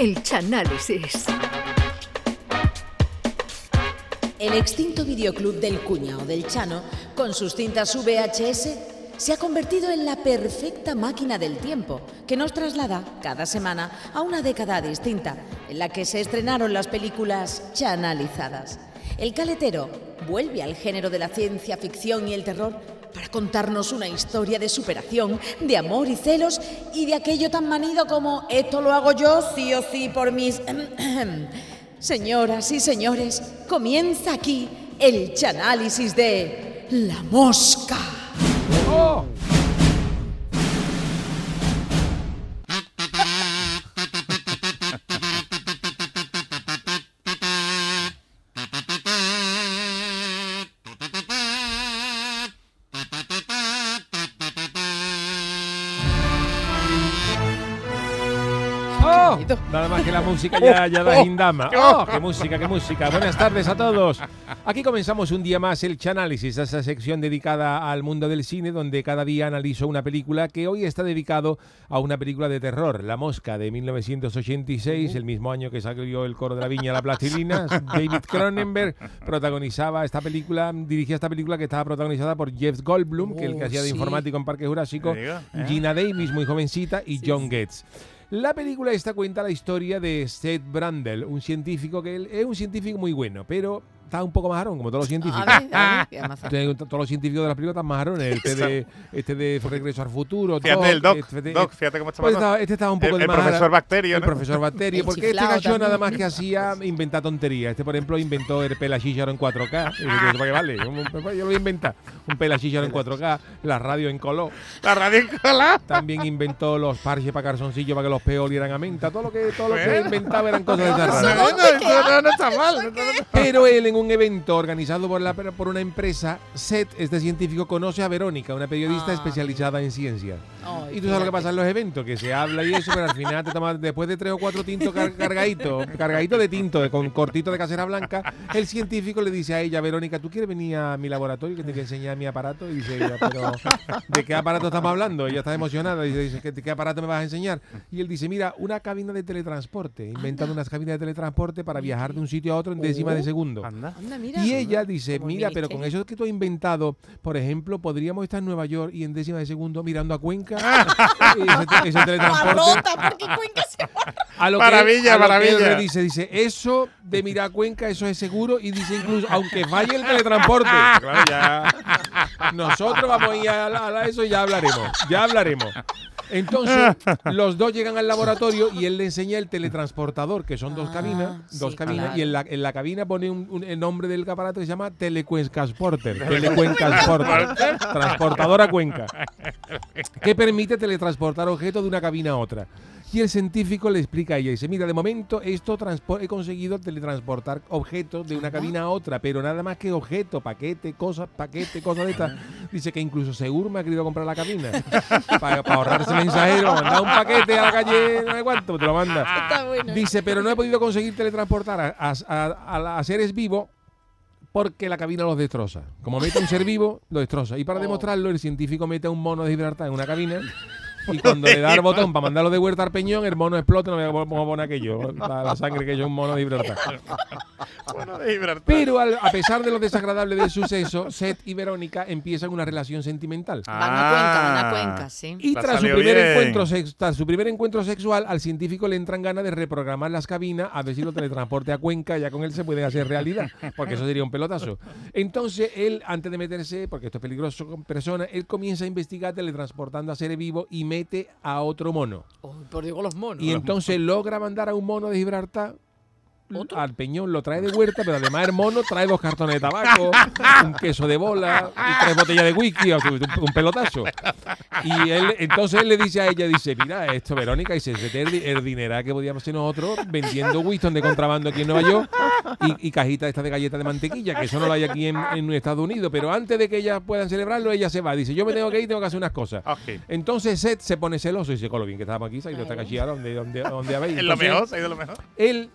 El Chanálisis. El extinto videoclub del cuñado del Chano, con sus cintas VHS, se ha convertido en la perfecta máquina del tiempo que nos traslada cada semana a una década distinta en la que se estrenaron las películas chanalizadas. El caletero vuelve al género de la ciencia ficción y el terror para contarnos una historia de superación, de amor y celos y de aquello tan manido como esto lo hago yo sí o sí por mis... Señoras y señores, comienza aquí el chanálisis de La Mosca. ¡Oh! ¡Oh! Nada más que la música ya, ya da indama. ¡Oh! ¡Qué música, qué música! Buenas tardes a todos. Aquí comenzamos un día más el Chanálisis, esa sección dedicada al mundo del cine, donde cada día analizo una película que hoy está dedicado a una película de terror, La Mosca, de 1986, el mismo año que salió El coro de la viña La plastilina. David Cronenberg protagonizaba esta película, dirigía esta película que estaba protagonizada por Jeff Goldblum, que el que hacía de informático en Parque Jurásico, ¿eh? Gina Davis, muy jovencita, y John Getz. La película esta cuenta la historia de Seth Brandel, un científico que es un científico muy bueno, pero está un poco majarón, como todos los científicos. A ver, a ver, ¿qué más? Entonces, Todos los científicos de las películas están majarones. Este de, este de Regreso al Futuro. Fíjate el Doc, este de- Doc, fíjate cómo está pues estaba- este estaba un poco El- de el profesor Bacterio, El ¿no? profesor Bacterio. El porque este también. nada más que hacía inventar tonterías. Este, por ejemplo, inventó el pelachícharo en 4K. Y digo, ¿Para qué vale? Un- Yo lo voy a inventar. Un pelachícharo en 4K, la radio en color. La radio en cola. También inventó los parches para calzoncillos para que los peos olieran a menta. Todo lo que, todo lo que inventaba eran cosas de esas No, raras. no, no, no, no está mal. no, no, no. Pero él en un evento organizado por, la, por una empresa, Seth, este científico, conoce a Verónica, una periodista Ah. especializada en ciencia. Ay, Y tú sabes lo que pasa en los eventos, que se habla y eso, pero al final te tomas, después de tres o cuatro tintos car- cargaditos, cargaditos de tinto, de- con cortito de casera blanca, el científico le dice a ella, Verónica, ¿tú quieres venir a mi laboratorio que te voy a enseñar mi aparato? Y dice ella, pero ¿de qué aparato estamos hablando? Ella está emocionada, dice, dice ¿qué, ¿qué aparato me vas a enseñar? Y él dice, mira, una cabina de teletransporte, inventando unas cabinas de teletransporte para viajar de un sitio a otro en décimas de segundo. Anda. Anda, mira. Y ella dice, mira, pero con ministerio. eso que tú has inventado, por ejemplo, podríamos estar en Nueva York y en décima de segundo mirando a Cuenca. Ese, te- ese teletransporte. Parrota, porque Cuenca se. A lo que- Maravilla, a lo que maravilla. él le dice, dice, eso de mirar a Cuenca, eso es seguro. Y dice incluso, aunque falle el teletransporte. Claro, ya. Nosotros vamos a ir a, la- a la- eso y ya hablaremos. Ya hablaremos. Entonces, los dos llegan al laboratorio y él le enseña el teletransportador, que son dos Ah, cabinas, dos sí, cabinas, claro. y en la, en la cabina pone un- un- el nombre del aparato que se llama Telecuencasporter. Telecuencasporter. Transportador a Cuenca. Que permite teletransportar objetos de una cabina a otra. Y el científico le explica a ella, dice, mira, de momento esto he conseguido teletransportar objetos de una cabina a otra, pero nada más que objeto, paquete, cosas, paquete, cosas de estas. Dice que incluso Segur me ha querido comprar la cabina para ahorrarse el mensajero, mandar un paquete a la calle, no sé cuánto, te lo manda. Bueno. Dice, pero no he podido conseguir teletransportar a, a- a- a seres vivos porque la cabina los destroza. Como mete un ser vivo, lo destroza. Y para Oh. demostrarlo, el científico mete un mono de Gibraltar en una cabina y cuando le da el botón para mandarlo de vuelta al peñón, el mono explota. No me voy a poner aquello, la, la sangre que es un mono de Gibraltar. Bueno, de Gibraltar. Pero al- a pesar de lo desagradable del suceso, Seth y Verónica empiezan una relación sentimental. Van a Cuenca, van a Ah. Cuenca, sí. Y tras su, primer bien. encuentro sex- tras su primer encuentro sexual, al científico le entran ganas de reprogramar las cabinas a ver si lo teletransporte a Cuenca, ya con él se puede hacer realidad, porque eso sería un pelotazo. Entonces, él, antes de meterse, porque esto es peligroso con personas, él comienza a investigar teletransportando a seres vivos y mete a otro mono. Oh, por digo los monos. Y entonces logra mandar a un mono de Gibraltar ¿Otro? al peñón, lo trae de vuelta, pero además el mono trae dos cartones de tabaco, un queso de bola y tres botellas de whisky, un, pelotazo. Y él, entonces él le dice a ella, dice, mira, esto Verónica, dice, "Este es el, di- el dinero que podíamos hacer nosotros vendiendo Winston de contrabando aquí en Nueva York y, y cajita esta de galletas de mantequilla, que eso no lo hay aquí en, en Estados Unidos, pero antes de que ellas puedan celebrarlo, ella se va, dice, yo me tengo que ir, tengo que hacer unas cosas. Ok. Entonces Seth se pone celoso y dice, con lo bien que estábamos aquí, se ha ido esta cachilla, ¿dónde, dónde, dónde habéis? Es lo mejor, se ha ido lo mejor. él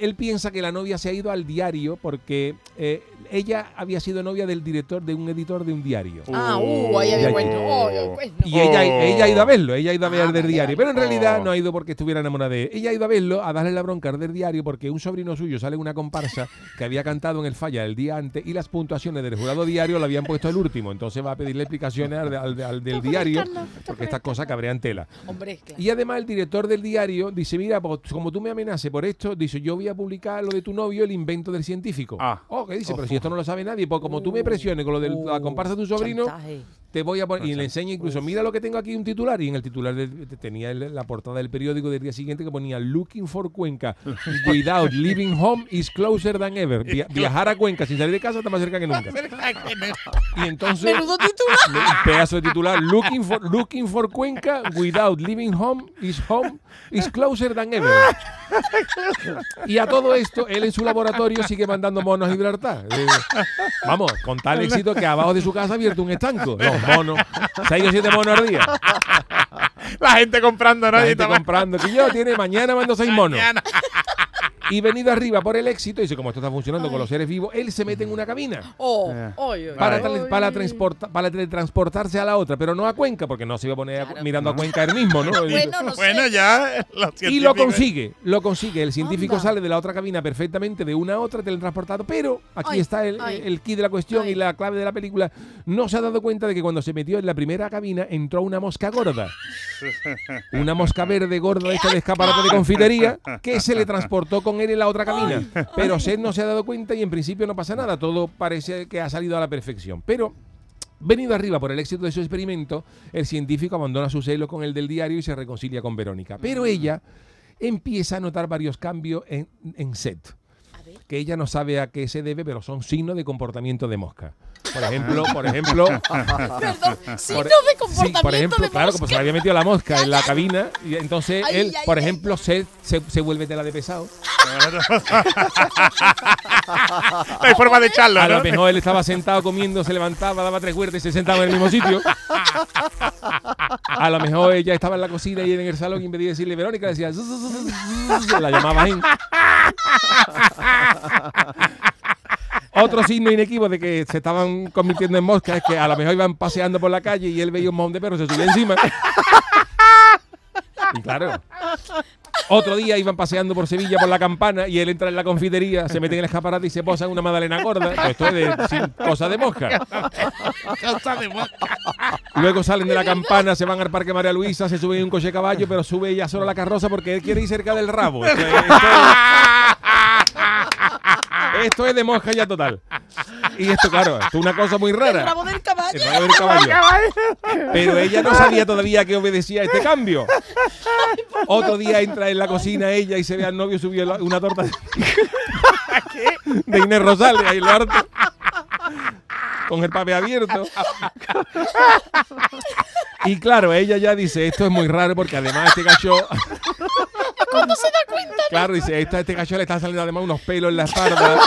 él piensa que la novia se ha ido al diario porque eh, ella había sido novia del director de un editor de un diario. Ah, uh, ahí Ya, había bueno. oh, bueno. Y ella, Oh. ella ha ido a verlo, ella ha ido a ver Ah, el del diario. Pero en realidad Oh. no ha ido porque estuviera enamorada de él. Ella ha ido a verlo, a darle la bronca al del diario, porque un sobrino suyo sale en una comparsa que había cantado en el falla el día antes y las puntuaciones del jurado diario lo habían puesto el último. Entonces va a pedirle explicaciones al, al- al del diario, porque estas cosas cabrean tela. Hombre, claro. Y además el director del diario dice, mira, pues, como tú me amenaces por esto, dice, yo voy a publicar lo de tu novio, el invento del científico. Ah. Oh, ¿qué dice? Pero si esto no lo sabe nadie, pues como tú me presiones con lo de la comparsa de tu sobrino. Te voy a poner, y le enseña incluso, mira lo que tengo aquí un titular, y en el titular del- tenía el- la portada del periódico del día siguiente que ponía Looking for Cuenca, without leaving home is closer than ever. Via- viajar a Cuenca sin salir de casa está más cerca que nunca. Y entonces, Menudo titular. un pedazo de titular, looking for, looking for Cuenca, without leaving home is home is closer than ever. Y a todo esto, él en su laboratorio sigue mandando monos a Gibraltar. Eh, vamos, con tal éxito que abajo de su casa ha abierto un estanco. Los monos, seis o siete monos al día. La gente comprando, ¿no? La gente comprando. Que yo tiene mañana mando seis monos. Mañana. Y venido arriba por el éxito, dice, como esto está funcionando con los seres vivos, él se mete en una cabina. Oh, Eh. Para, para, transporta- para teletransportarse a la otra, pero no a Cuenca, porque no se iba a poner a- mirando a Cuenca él mismo, ¿no? Bueno, no Bueno, sé. ya. y lo consigue, lo consigue. El científico Anda. sale de la otra cabina perfectamente de una a otra teletransportado, pero aquí Ay, está el, el key de la cuestión Ay. y la clave de la película. No se ha dado cuenta de que cuando se metió en la primera cabina entró una mosca gorda. Una mosca verde gorda de esta de escaparate de confitería que se le transportó con él en la otra cabina. Pero Seth no se ha dado cuenta y en principio no pasa nada. Todo parece que ha salido a la perfección. Pero Venido arriba por el éxito de su experimento, el científico abandona su celo con el del diario y se reconcilia con Verónica. Pero ella empieza a notar varios cambios en, en Seth, que ella no sabe a qué se debe, pero son signos de comportamiento de mosca. Por ejemplo, por ejemplo, Perdón, signo por- de sí, comportamiento por ejemplo, de claro, como se le había metido la mosca en la cabina, y entonces Ay, él, ay, por ay, ejemplo, Seth se, se vuelve tela de pesado. No hay forma de echarlo, A lo mejor él estaba sentado comiendo, se levantaba, daba tres vueltas y se sentaba en el mismo sitio. A lo mejor ella estaba en la cocina y en el salón y en vez de decirle Verónica decía la llamaba en. Otro signo inequívoco de que se estaban convirtiendo en moscas es que a lo mejor iban paseando por la calle y él veía un mojón de perro, se subía encima. Y claro. Otro día iban paseando por Sevilla por la campana y él entra en la confitería, se mete en el escaparate y se posa en una magdalena gorda. Esto es de, sin- cosa de mosca. Cosa de mosca. Luego salen de la campana, se van al Parque María Luisa, se suben en un coche caballo, pero sube ella solo a la carroza porque él quiere ir cerca del rabo. Esto es, esto es- esto es de mosca ya total. Y esto, claro, esto es una cosa muy El rara. rabo del caballo. El rabo del caballo. Pero ella no sabía todavía que obedecía a este cambio. Otro día entra en la cocina ella y se ve al novio subió una torta de, Inés Rosales ahí lo harto. Con el papel abierto. Y claro, ella ya dice, esto es muy raro porque además este cacho... ¿Cómo se da cuenta? Claro, dice, este cacho le está saliendo además unos pelos en la espalda.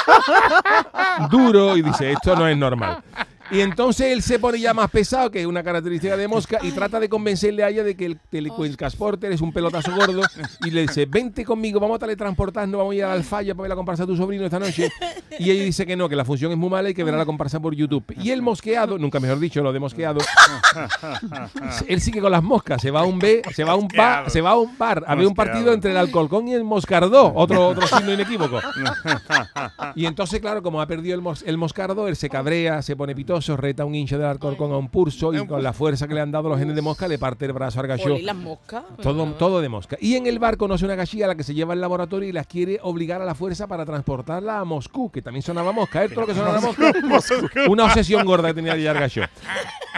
duro y dice, esto no es normal. Y entonces él se pone ya más pesado, que es una característica de mosca, y trata de convencerle a ella de que el telecuencasporter es un pelotazo gordo. Y le dice, vente conmigo, vamos a teletransportarnos, vamos a ir al falla para ver la comparsa de tu sobrino esta noche. Y ella dice que no, que la función es muy mala y que verá la comparsa por YouTube. Y el mosqueado, nunca mejor dicho, lo de mosqueado, él sigue con las moscas, se va a un B, se va a un bar, se va a un bar a ver un partido entre el Alcolcón y el Moscardó, otro, otro signo inequívoco. Y entonces, claro, como ha perdido el, mos- el Moscardo, él se cabrea, se pone pitoso, reta a un hincha del Alcorcón a un pulso y con la fuerza que le han dado los genes de mosca le parte el brazo al gallo. Oli, las moscas. Todo, todo de mosca. Y en el bar conoce una gallina a la que se lleva al laboratorio y las quiere obligar a la fuerza para transportarla a Moscú, que también sonaba mosca. ¿eh? Todo lo que sonaba mosca. una obsesión gorda que tenía gallo.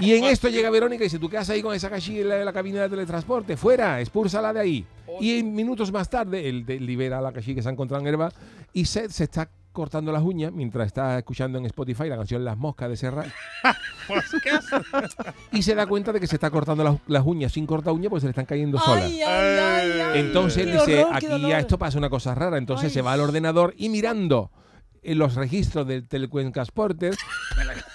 Y en esto llega Verónica y dice, ¿tú qué haces ahí con esa gallina en la, cabina de teletransporte? Fuera, expúrsala de ahí. Y en minutos más tarde, él de- libera a la gallina que se ha encontrado en el bar y Seth se está cortando las uñas mientras está escuchando en Spotify la canción Las Moscas de Serrat y se da cuenta de que se está cortando las, las uñas sin cortar uñas porque se le están cayendo solas. Ay, ay, ay, ay. Entonces dice, aquí ya esto pasa una cosa rara. Entonces Ay. se va al ordenador y mirando en los registros del Telecuencasporter,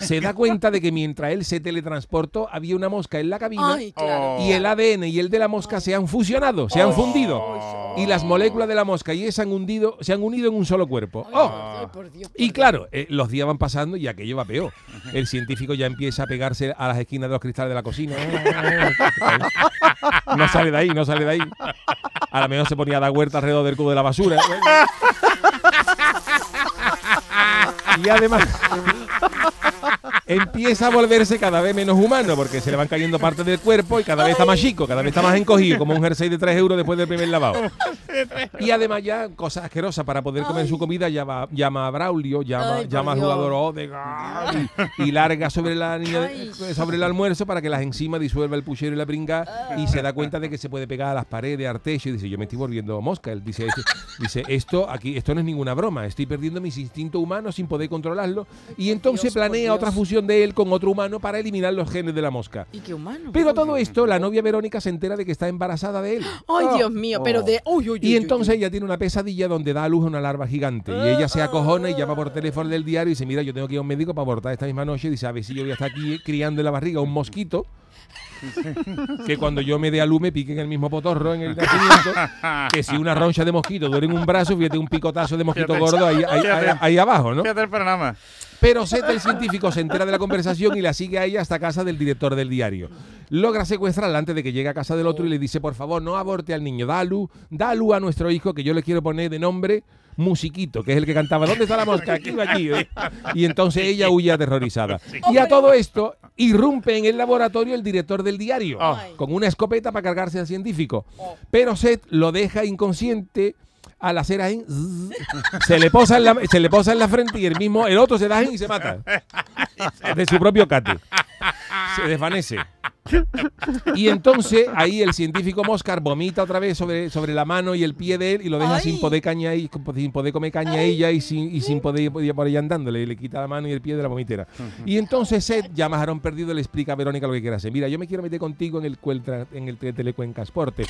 se da cuenta de que mientras él se teletransportó, había una mosca en la cabina Ay, claro. y el ADN y el de la mosca se han fusionado, se han fundido. Y las moléculas de la mosca y se han, hundido, se han unido en un solo cuerpo. ¡Oh! Y claro, eh, los días van pasando y aquello va peor. El científico ya empieza a pegarse a las esquinas de los cristales de la cocina. No sale de ahí, no sale de ahí. A lo mejor se ponía a dar huerta alrededor del cubo de la basura. Y además empieza a volverse cada vez menos humano porque se le van cayendo partes del cuerpo y cada vez está más chico, cada vez está más encogido, como un jersey de 3 euros después del primer lavado. Y además ya cosas asquerosas para poder comer su comida llama, llama a Braulio, llama, Ay, llama Dios. jugador Odegaard y, y larga sobre la niña sobre el almuerzo para que las enzimas disuelva el puchero y la pringa y se da cuenta de que se puede pegar a las paredes, artecho y dice, yo me estoy volviendo mosca. Él dice, "Esto- dice, esto aquí esto no es ninguna broma, estoy perdiendo mis instintos humanos sin poder controlarlo y entonces planea otra fusión de él con otro humano para eliminar los genes de la mosca. Y qué humano. Pero todo esto, la novia Verónica se entera de que está embarazada de él. Ay, Dios mío, pero de. Uy, uy, uy, Y entonces ella tiene una pesadilla donde da a luz a una larva gigante. Y ella se acojona y llama por teléfono del diario y dice, mira, yo tengo que ir a un médico para abortar esta misma noche. Y dice, a ver si yo voy a estar aquí criando en la barriga un mosquito. que cuando yo me dé a luz me pique en el mismo potorro en el nacimiento. que si una roncha de mosquito duele en un brazo, fíjate un picotazo de mosquito Fíjate. gordo ahí, ahí- ahí- ahí abajo, ¿no? Fíjate el programa. Pero Zeta, el científico, se entera de la conversación y la sigue a ella hasta casa del director del diario. Logra secuestrarla antes de que llegue a casa del otro y le dice, por favor, no aborte al niño, da luz, da luz a nuestro hijo que yo le quiero poner de nombre Musiquito, que es el que cantaba, ¿dónde está la mosca? Aquí allí. ¿eh? Y entonces ella huye aterrorizada. Y a todo esto, irrumpe en el laboratorio el director del diario, Ay. con una escopeta para cargarse al científico. Pero Seth lo deja inconsciente al hacer ahí, zzz, se le posa en la, se le posa en la frente y el mismo, el otro se da ahí y se mata. De su propio cate. Se desvanece. Y entonces ahí el científico Moscar vomita otra vez sobre, sobre la mano y el pie de él y lo deja Ay. sin poder caña y sin poder comer caña ella y sin, y sin poder ir por ahí andándole. Le quita la mano y el pie de la vomitera. Y entonces Seth, ya más Aarón perdido, le explica a Verónica lo que quiere hacer. Mira, yo me quiero meter contigo en el, en el te- Telecuencasporte.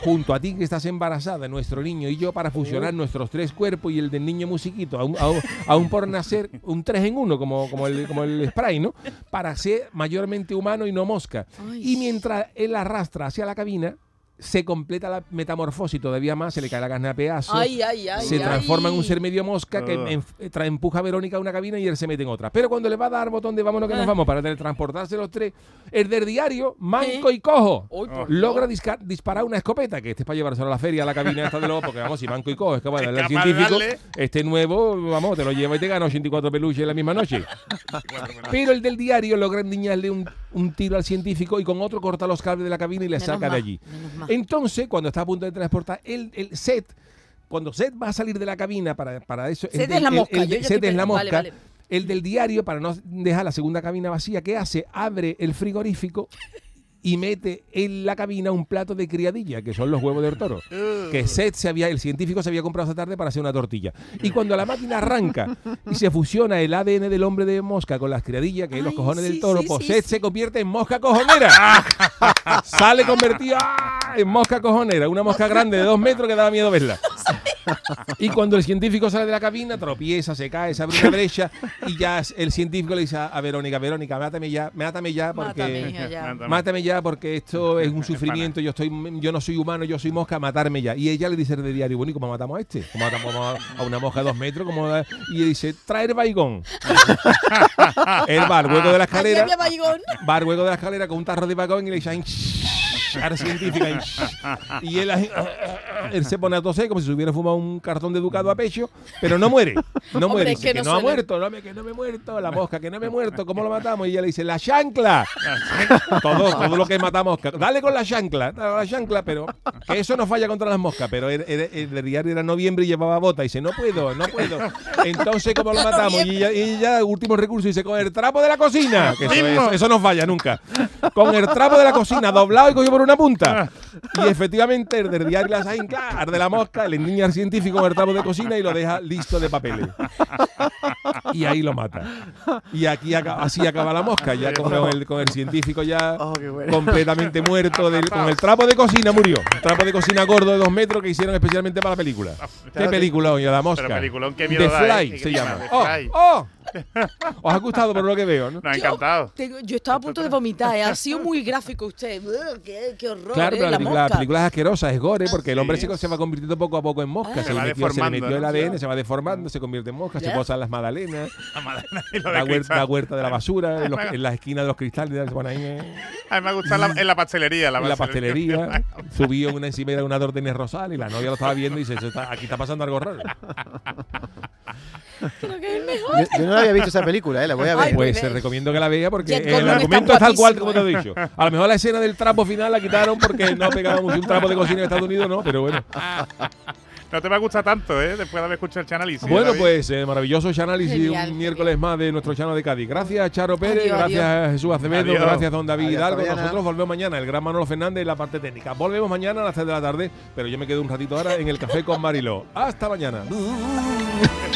Junto a ti que estás embarazada, nuestro niño y yo, para fusionar nuestros tres cuerpos y el del niño musiquito, aún, aún, aún por nacer un tres en uno, como, como, el, como el spray, ¿no? Para ser mayormente humano y no mosca. Ay. Y mientras él arrastra hacia la cabina, se completa la metamorfosis todavía más, se le cae la carne a pedazos. Ay, ay, ay. se ay. transforma en un ser medio mosca que Ah. em- empuja a Verónica a una cabina y él se mete en otra. Pero cuando le va a dar botón de vámonos que nos Ah. vamos para teletransportarse los tres, el del diario, manco y cojo, logra disca- disparar una escopeta, que este es para llevárselo a la feria, a la cabina esta de luego, porque vamos, si manco y cojo es Es capaz de científico, darle. este nuevo, vamos, te lo lleva y te gana 84 peluches en la misma noche. Pero el del diario logra endiñarle un, un tiro al científico y con otro corta los cables de la cabina y le Menos saca de allí. Entonces, cuando está a punto de transportar, el, el set, cuando Seth va a salir de la cabina para, para eso. Seth el es la mosca, el- estoy es la mosca. vale, vale. El del diario, para no dejar la segunda cabina vacía, ¿qué hace? Abre el frigorífico y mete en la cabina un plato de criadilla, que son los huevos del toro. Que Seth se había, el científico se había comprado esa tarde para hacer una tortilla. Y cuando la máquina arranca y se fusiona el ADN del hombre de mosca con las criadillas, que es los cojones del toro, sí, pues sí, Seth se convierte en mosca cojonera. Sale convertido ¡ah! en mosca cojonera, una mosca grande de dos metros que daba miedo verla. Y cuando el científico sale de la cabina, tropieza, se cae, se abre una brecha y ya el científico le dice a, Verónica, Verónica, mátame ya, mátame ya porque Mátame, ya. Mátame. mátame ya porque esto es un sufrimiento, yo estoy yo no soy humano, yo soy mosca, matarme ya. Y ella le dice de diario, bueno, ¿y cómo matamos a este? ¿Cómo matamos a a una mosca de dos metros? ¿Cómo da-?" Y ella dice, traer baigón. Él va al hueco de la escalera, al hueco de la escalera con un tarro de baigón y le dice, "Ay, cara científica. Y, y él, ahí, él se pone a toser como si se hubiera fumado un cartón de ducado a pecho, pero no muere. No Hombre, muere. es Dice, que que, no no, ha muerto, no me, que no me he muerto. La mosca, que no me he muerto. ¿Cómo lo matamos? Y ella le dice, la chancla. todo, todo lo que mata mosca. Dale con la chancla, dale con la chancla, pero que eso no falla contra las moscas. Pero el, el- el del diario era noviembre y llevaba bota. Y dice, no puedo, no puedo. Entonces, ¿cómo lo matamos? Y ella, y ella, último recurso, dice, con el trapo de la cocina. Que eso, Mismo. eso, eso no falla nunca. Con el trapo de la cocina doblado y cogido por una punta. Y efectivamente, el del diario Las Ain, claro, arde la mosca, le endiña al científico con el trapo de cocina y lo deja listo de papeles. Y ahí lo mata. Y aquí así acaba la mosca, ya con el, con el científico ya Oh, qué bueno. completamente muerto. del- con el trapo de cocina murió. Un trapo de cocina gordo de dos metros que hicieron especialmente para la película. ¿Qué Claro, película, oye, la mosca? Pero peliculón, qué miedo The da, Fly ¿eh? se Qué llama. The Oh, Fly. oh. Os ha gustado por lo que veo, ¿no? Nos ha encantado. Tengo- yo estaba a punto de vomitar, ¿eh? ha sido muy gráfico usted. Qué, qué horror, Claro, ¿eh? pero la, la película, la película es asquerosa, es gore, porque el hombre Sí. se, se va convirtiendo poco a poco en mosca. Ah. se, Se le va metió, se le metió el ¿no? ADN, se va deformando, se convierte en mosca, se Ya. posan las magdalenas, La y lo de la huerta, la huerta de la basura, en, los- en las esquinas de los cristales, se pone ahí en, A mí me gusta en la pastelería. La en la pastelería, subió una encimera de una de rosal y la novia lo estaba viendo y dice, "Eso está- aquí está pasando algo raro. Creo que es el mejor. Yo, yo no la había visto esa película, ¿eh? la voy a ver. Ay, Pues pues, te eh, recomiendo que la vea porque Jet el argumento es tal cual como te he dicho. A lo mejor la escena del trapo final la quitaron porque no pegaba mucho un trapo de cocina en Estados Unidos, no, pero bueno. No te va a gustar tanto, ¿eh? Después de haber escuchado el análisis. Bueno, David. pues eh, maravilloso análisis Genial, un miércoles más de nuestro Chano de Cádiz. Gracias, Charo Pérez, Adiós, gracias, Jesús Acevedo, Adiós. gracias, don David Adiós, Hidalgo. Nosotros volvemos mañana, el gran Manolo Fernández en la parte técnica. Volvemos mañana a las 3 de la tarde, pero yo me quedo un ratito ahora en el café con Mariló. Hasta mañana.